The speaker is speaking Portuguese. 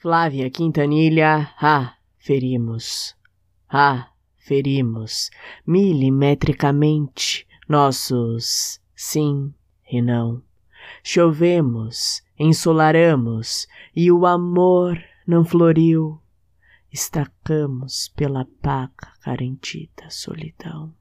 Flávia Quintanilha, ah, ferimos. Ah, ferimos milimetricamente nossos sim e não. Chovemos, ensolaramos e o amor não floriu. Estacamos pela paca carentita solidão.